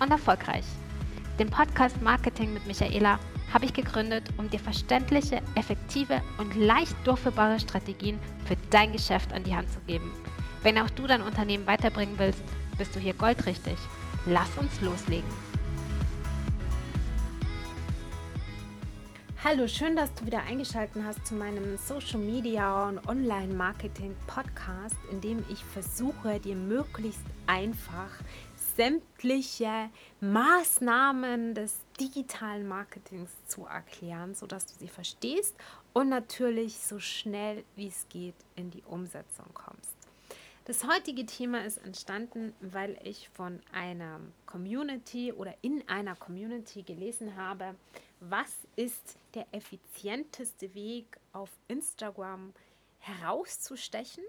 und erfolgreich. Den Podcast Marketing mit Michaela habe ich gegründet, um dir verständliche, effektive und leicht durchführbare Strategien für dein Geschäft an die Hand zu geben. Wenn auch du dein Unternehmen weiterbringen willst, bist du hier goldrichtig. Lass uns loslegen. Hallo, schön, dass du wieder eingeschaltet hast zu meinem Social Media und Online Marketing Podcast, in dem ich versuche, dir möglichst einfach sämtliche Maßnahmen des digitalen Marketings zu erklären, sodass du sie verstehst und natürlich so schnell wie es geht in die Umsetzung kommst. Das heutige Thema ist entstanden, weil ich von einer Community oder in einer Community gelesen habe, was ist der effizienteste Weg auf Instagram herauszustechen,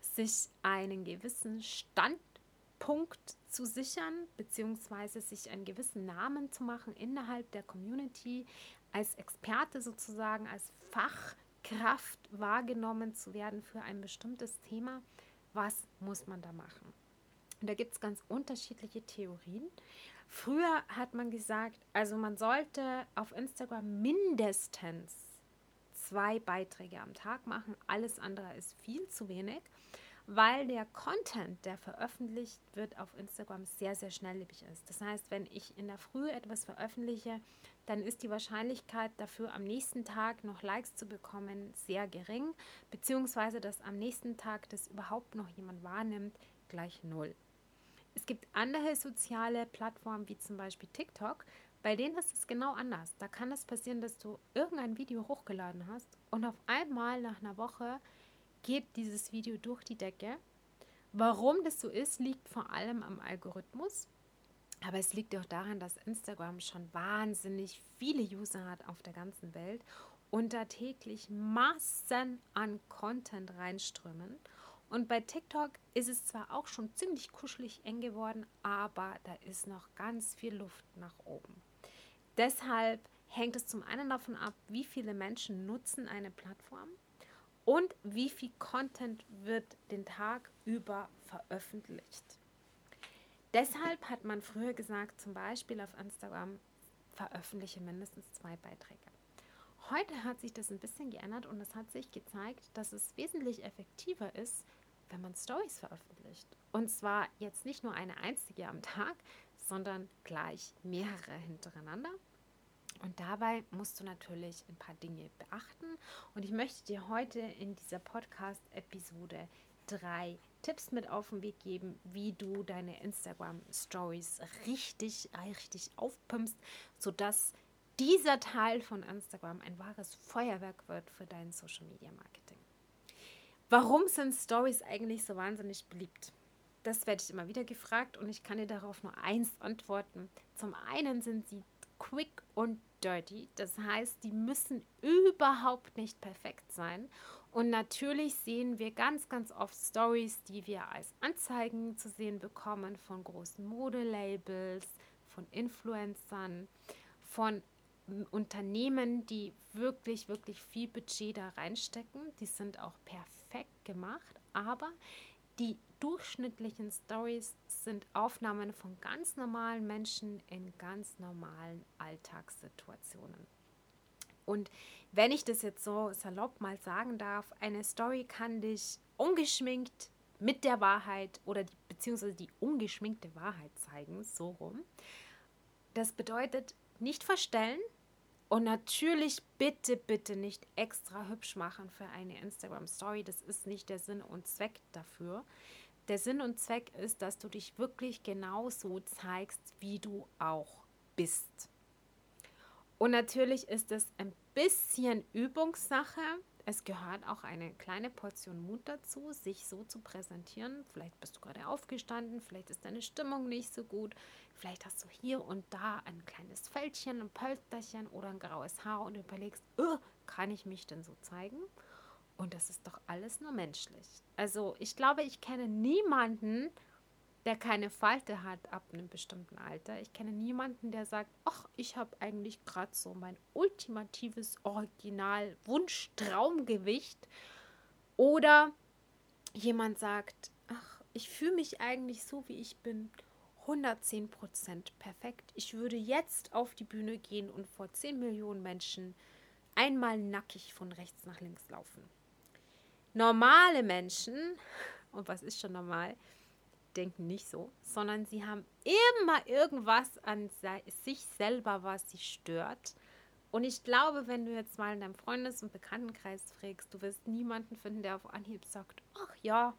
sich einen gewissen Standpunkt zu sichern, beziehungsweise sich einen gewissen Namen zu machen innerhalb der Community, als Experte sozusagen, als Fachkraft wahrgenommen zu werden für ein bestimmtes Thema. Was muss man da machen? Und da gibt es ganz unterschiedliche Theorien. Früher hat man gesagt, also man sollte auf Instagram mindestens zwei Beiträge am Tag machen. Alles andere ist viel zu wenig weil der Content, der veröffentlicht wird auf Instagram, sehr, sehr schnelllebig ist. Das heißt, wenn ich in der Früh etwas veröffentliche, dann ist die Wahrscheinlichkeit dafür, am nächsten Tag noch Likes zu bekommen, sehr gering, beziehungsweise dass am nächsten Tag das überhaupt noch jemand wahrnimmt, gleich null. Es gibt andere soziale Plattformen wie zum Beispiel TikTok, bei denen ist es genau anders. Da kann es passieren, dass du irgendein Video hochgeladen hast und auf einmal nach einer Woche geht dieses Video durch die Decke. Warum das so ist, liegt vor allem am Algorithmus. Aber es liegt auch daran, dass Instagram schon wahnsinnig viele User hat auf der ganzen Welt und da täglich Massen an Content reinströmen. Und bei TikTok ist es zwar auch schon ziemlich kuschelig eng geworden, aber da ist noch ganz viel Luft nach oben. Deshalb hängt es zum einen davon ab, wie viele Menschen nutzen eine Plattform und wie viel Content wird den Tag über veröffentlicht. Deshalb hat man früher gesagt, zum Beispiel auf Instagram, veröffentliche mindestens zwei Beiträge. Heute hat sich das ein bisschen geändert und es hat sich gezeigt, dass es wesentlich effektiver ist, wenn man Stories veröffentlicht. Und zwar jetzt nicht nur eine einzige am Tag, sondern gleich mehrere hintereinander und dabei musst du natürlich ein paar Dinge beachten. Und ich möchte dir heute in dieser Podcast-Episode drei Tipps mit auf den Weg geben, wie du deine Instagram-Stories richtig, richtig aufpimpst, sodass dieser Teil von Instagram ein wahres Feuerwerk wird für dein Social-Media-Marketing. Warum sind Stories eigentlich so wahnsinnig beliebt? Das werde ich immer wieder gefragt und ich kann dir darauf nur eins antworten. Zum einen sind sie quick und dirty. Das heißt, die müssen überhaupt nicht perfekt sein. Und natürlich sehen wir ganz, ganz oft Stories, die wir als Anzeigen zu sehen bekommen von großen Modelabels, von Influencern, von Unternehmen, die wirklich, wirklich viel Budget da reinstecken. Die sind auch perfekt gemacht, aber die durchschnittlichen Stories sind Aufnahmen von ganz normalen Menschen in ganz normalen Alltagssituationen. Und wenn ich das jetzt so salopp mal sagen darf, eine Story kann dich ungeschminkt mit der Wahrheit oder die, beziehungsweise die ungeschminkte Wahrheit zeigen, so rum. Das bedeutet nicht verstellen und natürlich bitte, bitte nicht extra hübsch machen für eine Instagram Story. Das ist nicht der Sinn und Zweck dafür. Der Sinn und Zweck ist, dass du dich wirklich genauso zeigst, wie du auch bist. Und natürlich ist es ein bisschen Übungssache. Es gehört auch eine kleine Portion Mut dazu, sich so zu präsentieren. Vielleicht bist du gerade aufgestanden, vielleicht ist deine Stimmung nicht so gut, vielleicht hast du hier und da ein kleines Fältchen, ein Pölsterchen oder ein graues Haar und überlegst, oh, kann ich mich denn so zeigen? Und das ist doch alles nur menschlich. Also ich glaube, ich kenne niemanden, der keine Falte hat ab einem bestimmten Alter. Ich kenne niemanden, der sagt, ach, ich habe eigentlich gerade so mein ultimatives Original Wunsch-Traumgewicht. Oder jemand sagt, ach, ich fühle mich eigentlich so, wie ich bin. 110 Prozent perfekt. Ich würde jetzt auf die Bühne gehen und vor 10 Millionen Menschen einmal nackig von rechts nach links laufen. Normale Menschen, und was ist schon normal, denken nicht so, sondern sie haben immer irgendwas an sich selber, was sie stört. Und ich glaube, wenn du jetzt mal in deinem Freundes- und Bekanntenkreis fragst, du wirst niemanden finden, der auf Anhieb sagt, ach ja,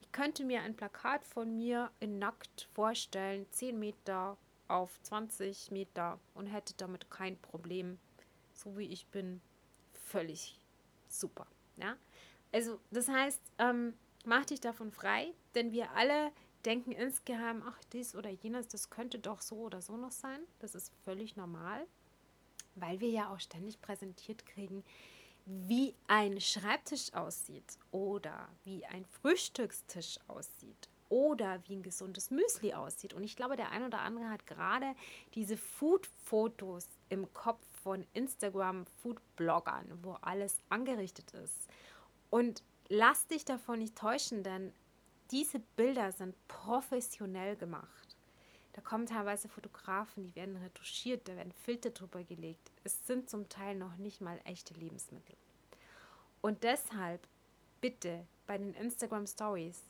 ich könnte mir ein Plakat von mir in nackt vorstellen, 10 Meter auf 20 Meter und hätte damit kein Problem. So wie ich bin, völlig super. Ja? Also das heißt, ähm, mach dich davon frei, denn wir alle denken insgeheim, ach, dies oder jenes, das könnte doch so oder so noch sein. Das ist völlig normal, weil wir ja auch ständig präsentiert kriegen, wie ein Schreibtisch aussieht oder wie ein Frühstückstisch aussieht oder wie ein gesundes Müsli aussieht. Und ich glaube, der ein oder andere hat gerade diese Food-Fotos im Kopf von Instagram-Food-Bloggern, wo alles angerichtet ist. Und lass dich davon nicht täuschen, denn diese Bilder sind professionell gemacht. Da kommen teilweise Fotografen, die werden retuschiert, da werden Filter drüber gelegt. Es sind zum Teil noch nicht mal echte Lebensmittel. Und deshalb bitte bei den Instagram Stories,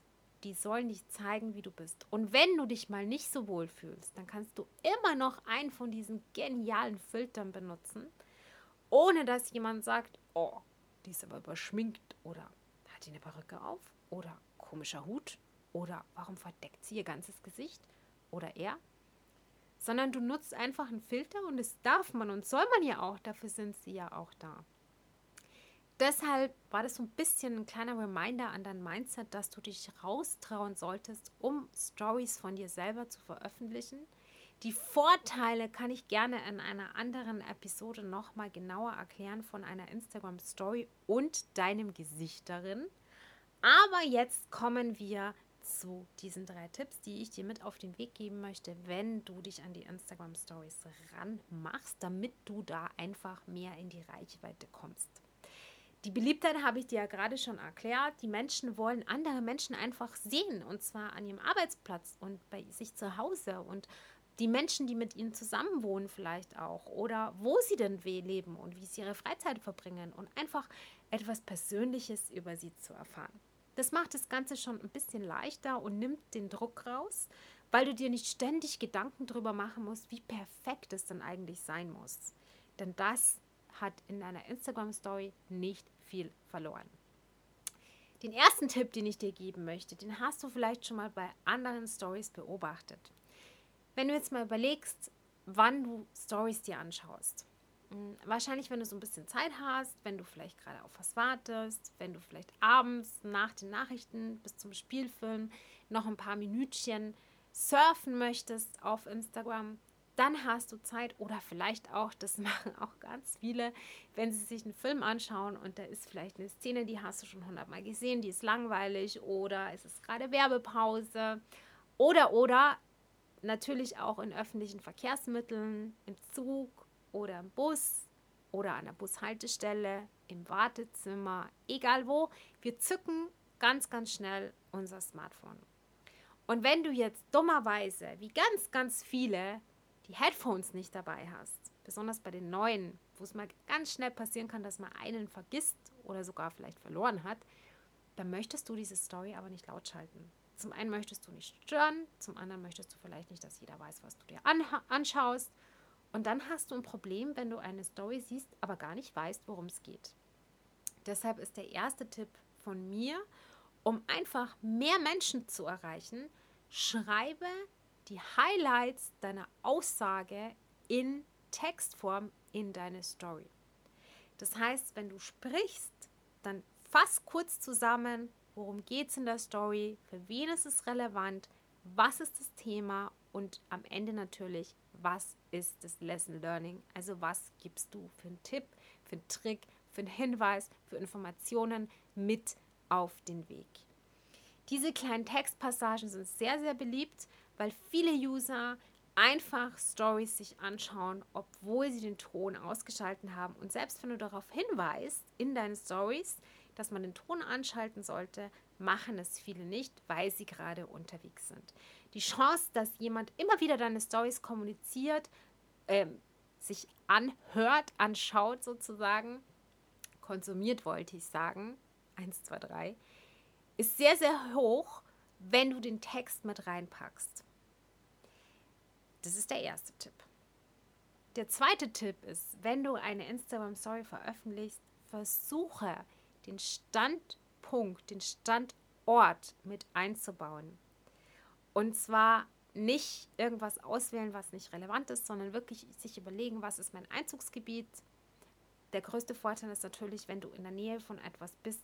die sollen dich zeigen, wie du bist. Und wenn du dich mal nicht so wohl fühlst, dann kannst du immer noch einen von diesen genialen Filtern benutzen, ohne dass jemand sagt, oh, die ist aber überschminkt oder hat die eine Perücke auf? Oder komischer Hut? Oder warum verdeckt sie ihr ganzes Gesicht? Oder er, sondern du nutzt einfach einen Filter und das darf man und soll man ja auch, dafür sind sie ja auch da. Deshalb war das so ein bisschen ein kleiner Reminder an dein Mindset, dass du dich raustrauen solltest, um Stories von dir selber zu veröffentlichen. Die Vorteile kann ich gerne in einer anderen Episode nochmal genauer erklären von einer Instagram Story und deinem Gesicht darin. Aber jetzt kommen wir zu diesen drei Tipps, die ich dir mit auf den Weg geben möchte, wenn du dich an die Instagram Stories ranmachst, damit du da einfach mehr in die Reichweite kommst. Die Beliebtheit habe ich dir ja gerade schon erklärt. Die Menschen wollen andere Menschen einfach sehen und zwar an ihrem Arbeitsplatz und bei sich zu Hause und die Menschen, die mit ihnen zusammenwohnen vielleicht auch oder wo sie denn leben und wie sie ihre Freizeit verbringen und einfach etwas Persönliches über sie zu erfahren. Das macht das Ganze schon ein bisschen leichter und nimmt den Druck raus, weil du dir nicht ständig Gedanken darüber machen musst, wie perfekt es dann eigentlich sein muss. Denn das hat in einer Instagram-Story nicht viel verloren. Den ersten Tipp, den ich dir geben möchte, den hast du vielleicht schon mal bei anderen Stories beobachtet. Wenn du jetzt mal überlegst, wann du Stories dir anschaust. Hm, wahrscheinlich, wenn du so ein bisschen Zeit hast, wenn du vielleicht gerade auf was wartest, wenn du vielleicht abends nach den Nachrichten bis zum Spielfilm noch ein paar Minütchen surfen möchtest auf Instagram, dann hast du Zeit oder vielleicht auch, das machen auch ganz viele, wenn sie sich einen Film anschauen und da ist vielleicht eine Szene, die hast du schon hundertmal gesehen, die ist langweilig oder es ist gerade Werbepause oder oder natürlich auch in öffentlichen Verkehrsmitteln, im Zug oder im Bus oder an der Bushaltestelle, im Wartezimmer, egal wo, wir zücken ganz, ganz schnell unser Smartphone. Und wenn du jetzt dummerweise, wie ganz, ganz viele, die Headphones nicht dabei hast, besonders bei den neuen, wo es mal ganz schnell passieren kann, dass man einen vergisst oder sogar vielleicht verloren hat, dann möchtest du diese Story aber nicht laut schalten. Zum einen möchtest du nicht stören, zum anderen möchtest du vielleicht nicht, dass jeder weiß, was du dir anschaust. Und dann hast du ein Problem, wenn du eine Story siehst, aber gar nicht weißt, worum es geht. Deshalb ist der erste Tipp von mir, um einfach mehr Menschen zu erreichen, schreibe die Highlights deiner Aussage in Textform in deine Story. Das heißt, wenn du sprichst, dann fass kurz zusammen, worum geht es in der Story, für wen ist es relevant, was ist das Thema und am Ende natürlich, was ist das Lesson Learning? Also was gibst du für einen Tipp, für einen Trick, für einen Hinweis, für Informationen mit auf den Weg. Diese kleinen Textpassagen sind sehr, sehr beliebt, weil viele User einfach Stories sich anschauen, obwohl sie den Ton ausgeschalten haben. Und selbst wenn du darauf hinweist in deinen Stories, dass man den Ton anschalten sollte, machen es viele nicht, weil sie gerade unterwegs sind. Die Chance, dass jemand immer wieder deine Stories kommuniziert, äh, sich anhört, anschaut sozusagen, konsumiert wollte ich sagen, 1, 2, 3, ist sehr, sehr hoch, wenn du den Text mit reinpackst. Das ist der erste Tipp. Der zweite Tipp ist, wenn du eine Instagram Story veröffentlichst, versuche den Standpunkt, den Standort mit einzubauen. Und zwar nicht irgendwas auswählen, was nicht relevant ist, sondern wirklich sich überlegen, was ist mein Einzugsgebiet. Der größte Vorteil ist natürlich, wenn du in der Nähe von etwas bist,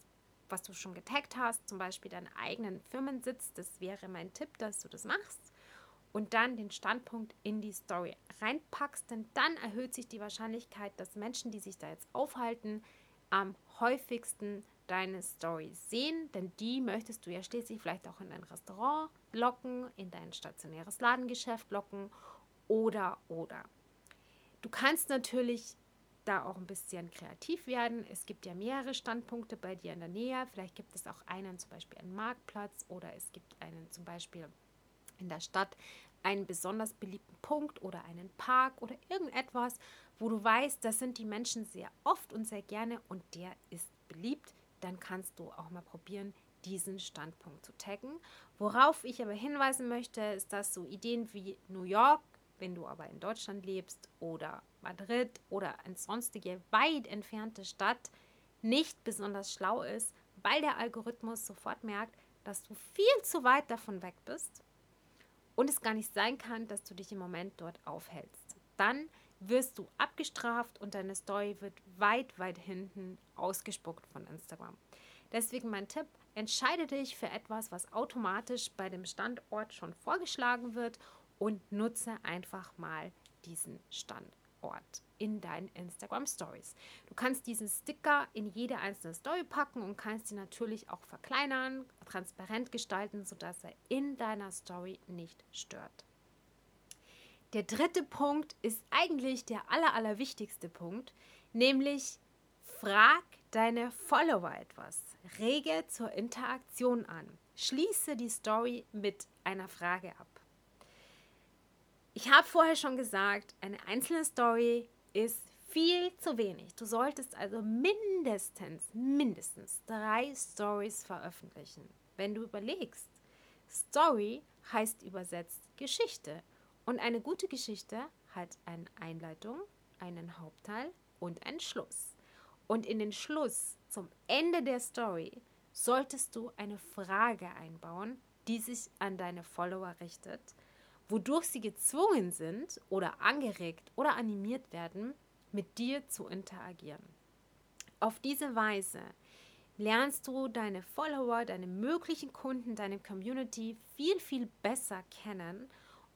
was du schon getaggt hast, zum Beispiel deinen eigenen Firmensitz. Das wäre mein Tipp, dass du das machst. Und dann den Standpunkt in die Story reinpackst, denn dann erhöht sich die Wahrscheinlichkeit, dass Menschen, die sich da jetzt aufhalten, am häufigsten deine Story sehen, denn die möchtest du ja schließlich vielleicht auch in dein Restaurant locken, in dein stationäres Ladengeschäft locken oder oder. Du kannst natürlich da auch ein bisschen kreativ werden. Es gibt ja mehrere Standpunkte bei dir in der Nähe. Vielleicht gibt es auch einen zum Beispiel einen Marktplatz oder es gibt einen zum Beispiel in der Stadt einen besonders beliebten Punkt oder einen Park oder irgendetwas, wo du weißt, das sind die Menschen sehr oft und sehr gerne und der ist beliebt, dann kannst du auch mal probieren, diesen Standpunkt zu taggen. Worauf ich aber hinweisen möchte, ist, dass so Ideen wie New York, wenn du aber in Deutschland lebst, oder Madrid oder eine sonstige weit entfernte Stadt nicht besonders schlau ist, weil der Algorithmus sofort merkt, dass du viel zu weit davon weg bist und es gar nicht sein kann, dass du dich im Moment dort aufhältst. Dann wirst du abgestraft und deine Story wird weit, weit hinten ausgespuckt von Instagram. Deswegen mein Tipp, entscheide dich für etwas, was automatisch bei dem Standort schon vorgeschlagen wird und nutze einfach mal diesen Standort. Ort in deinen Instagram Stories. Du kannst diesen Sticker in jede einzelne Story packen und kannst ihn natürlich auch verkleinern, transparent gestalten, sodass er in deiner Story nicht stört. Der dritte Punkt ist eigentlich der aller, aller wichtigste Punkt, nämlich frag deine Follower etwas. Rege zur Interaktion an. Schließe die Story mit einer Frage ab. Ich habe vorher schon gesagt, eine einzelne Story ist viel zu wenig. Du solltest also mindestens, mindestens drei Stories veröffentlichen. Wenn du überlegst, Story heißt übersetzt Geschichte. Und eine gute Geschichte hat eine Einleitung, einen Hauptteil und einen Schluss. Und in den Schluss, zum Ende der Story, solltest du eine Frage einbauen, die sich an deine Follower richtet wodurch sie gezwungen sind oder angeregt oder animiert werden, mit dir zu interagieren. Auf diese Weise lernst du deine Follower, deine möglichen Kunden, deine Community viel, viel besser kennen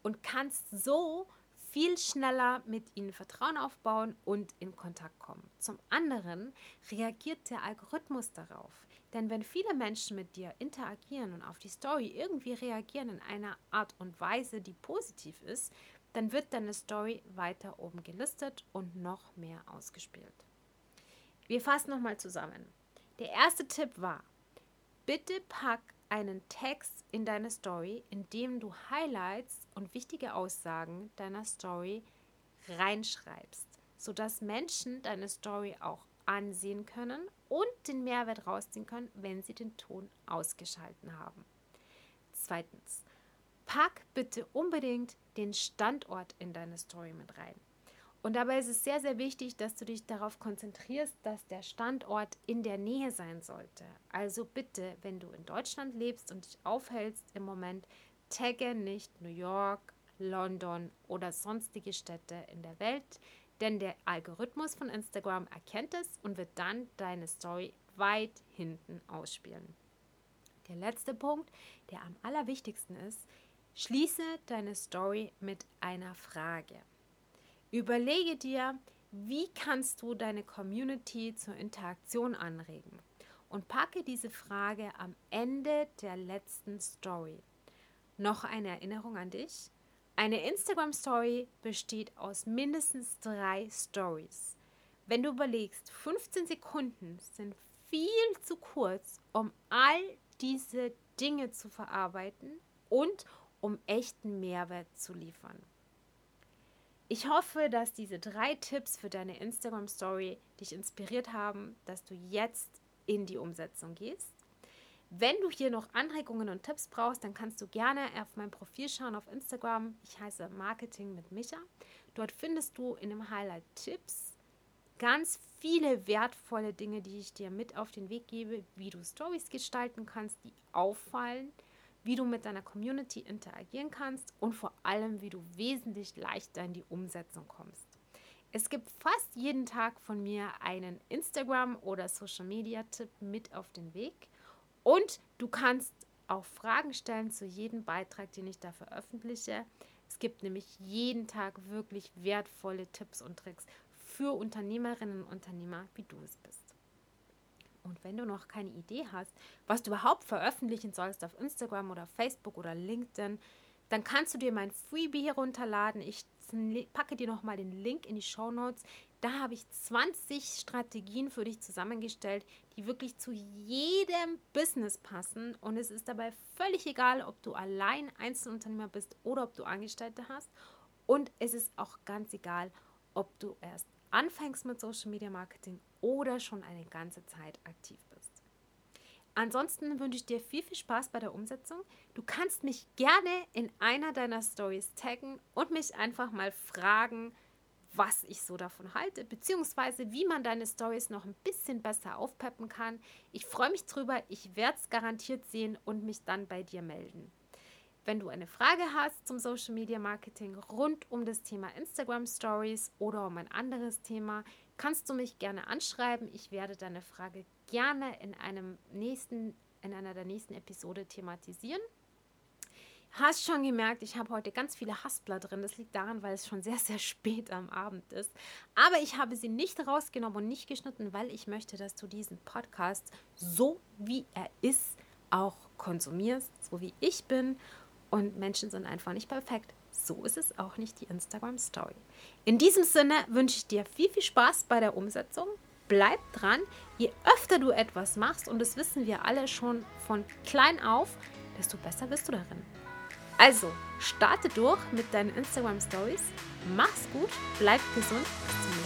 und kannst so viel schneller mit ihnen Vertrauen aufbauen und in Kontakt kommen. Zum anderen reagiert der Algorithmus darauf. Denn wenn viele Menschen mit dir interagieren und auf die Story irgendwie reagieren in einer Art und Weise, die positiv ist, dann wird deine Story weiter oben gelistet und noch mehr ausgespielt. Wir fassen nochmal zusammen. Der erste Tipp war, bitte pack einen Text in deine Story, in dem du Highlights und wichtige Aussagen deiner Story reinschreibst, sodass Menschen deine Story auch ansehen können und den Mehrwert rausziehen können, wenn sie den Ton ausgeschalten haben. Zweitens, pack bitte unbedingt den Standort in deine Story mit rein. Und dabei ist es sehr, sehr wichtig, dass du dich darauf konzentrierst, dass der Standort in der Nähe sein sollte. Also bitte, wenn du in Deutschland lebst und dich aufhältst im Moment, tagge nicht New York, London oder sonstige Städte in der Welt, denn der Algorithmus von Instagram erkennt es und wird dann deine Story weit hinten ausspielen. Der letzte Punkt, der am allerwichtigsten ist, schließe deine Story mit einer Frage. Überlege dir, wie kannst du deine Community zur Interaktion anregen? Und packe diese Frage am Ende der letzten Story. Noch eine Erinnerung an dich. Eine Instagram-Story besteht aus mindestens drei Stories. Wenn du überlegst, 15 Sekunden sind viel zu kurz, um all diese Dinge zu verarbeiten und um echten Mehrwert zu liefern. Ich hoffe, dass diese drei Tipps für deine Instagram Story dich inspiriert haben, dass du jetzt in die Umsetzung gehst. Wenn du hier noch Anregungen und Tipps brauchst, dann kannst du gerne auf mein Profil schauen auf Instagram. Ich heiße Marketing mit Micha. Dort findest du in dem Highlight Tipps ganz viele wertvolle Dinge, die ich dir mit auf den Weg gebe, wie du Stories gestalten kannst, die auffallen, wie du mit deiner Community interagieren kannst und vor allem, wie du wesentlich leichter in die Umsetzung kommst. Es gibt fast jeden Tag von mir einen Instagram- oder Social-Media-Tipp mit auf den Weg. Und du kannst auch Fragen stellen zu jedem Beitrag, den ich da veröffentliche. Es gibt nämlich jeden Tag wirklich wertvolle Tipps und Tricks für Unternehmerinnen und Unternehmer, wie du es bist. Und wenn du noch keine Idee hast, was du überhaupt veröffentlichen sollst auf Instagram oder Facebook oder LinkedIn, dann kannst du dir mein Freebie herunterladen. Ich packe dir nochmal den Link in die Show Notes. Da habe ich 20 Strategien für dich zusammengestellt, die wirklich zu jedem Business passen. Und es ist dabei völlig egal, ob du allein Einzelunternehmer bist oder ob du Angestellte hast. Und es ist auch ganz egal, ob du erst anfängst mit Social Media Marketing oder schon eine ganze Zeit aktiv bist. Ansonsten wünsche ich dir viel, viel Spaß bei der Umsetzung. Du kannst mich gerne in einer deiner Stories taggen und mich einfach mal fragen, was ich so davon halte, beziehungsweise wie man deine Stories noch ein bisschen besser aufpeppen kann. Ich freue mich drüber, ich werde es garantiert sehen und mich dann bei dir melden. Wenn du eine Frage hast zum Social Media Marketing rund um das Thema Instagram Stories oder um ein anderes Thema, kannst du mich gerne anschreiben. Ich werde deine Frage gerne in einem nächsten, in einer der nächsten Episode thematisieren. Hast schon gemerkt, ich habe heute ganz viele Haspler drin. Das liegt daran, weil es schon sehr, sehr spät am Abend ist. Aber ich habe sie nicht rausgenommen und nicht geschnitten, weil ich möchte, dass du diesen Podcast so wie er ist auch konsumierst, so wie ich bin. Und Menschen sind einfach nicht perfekt. So ist es auch nicht die Instagram Story. In diesem Sinne wünsche ich dir viel, viel Spaß bei der Umsetzung. Bleib dran. Je öfter du etwas machst, und das wissen wir alle schon von klein auf, desto besser bist du darin. Also, starte durch mit deinen Instagram Stories. Mach's gut, bleib gesund. Bis zum nächsten Mal.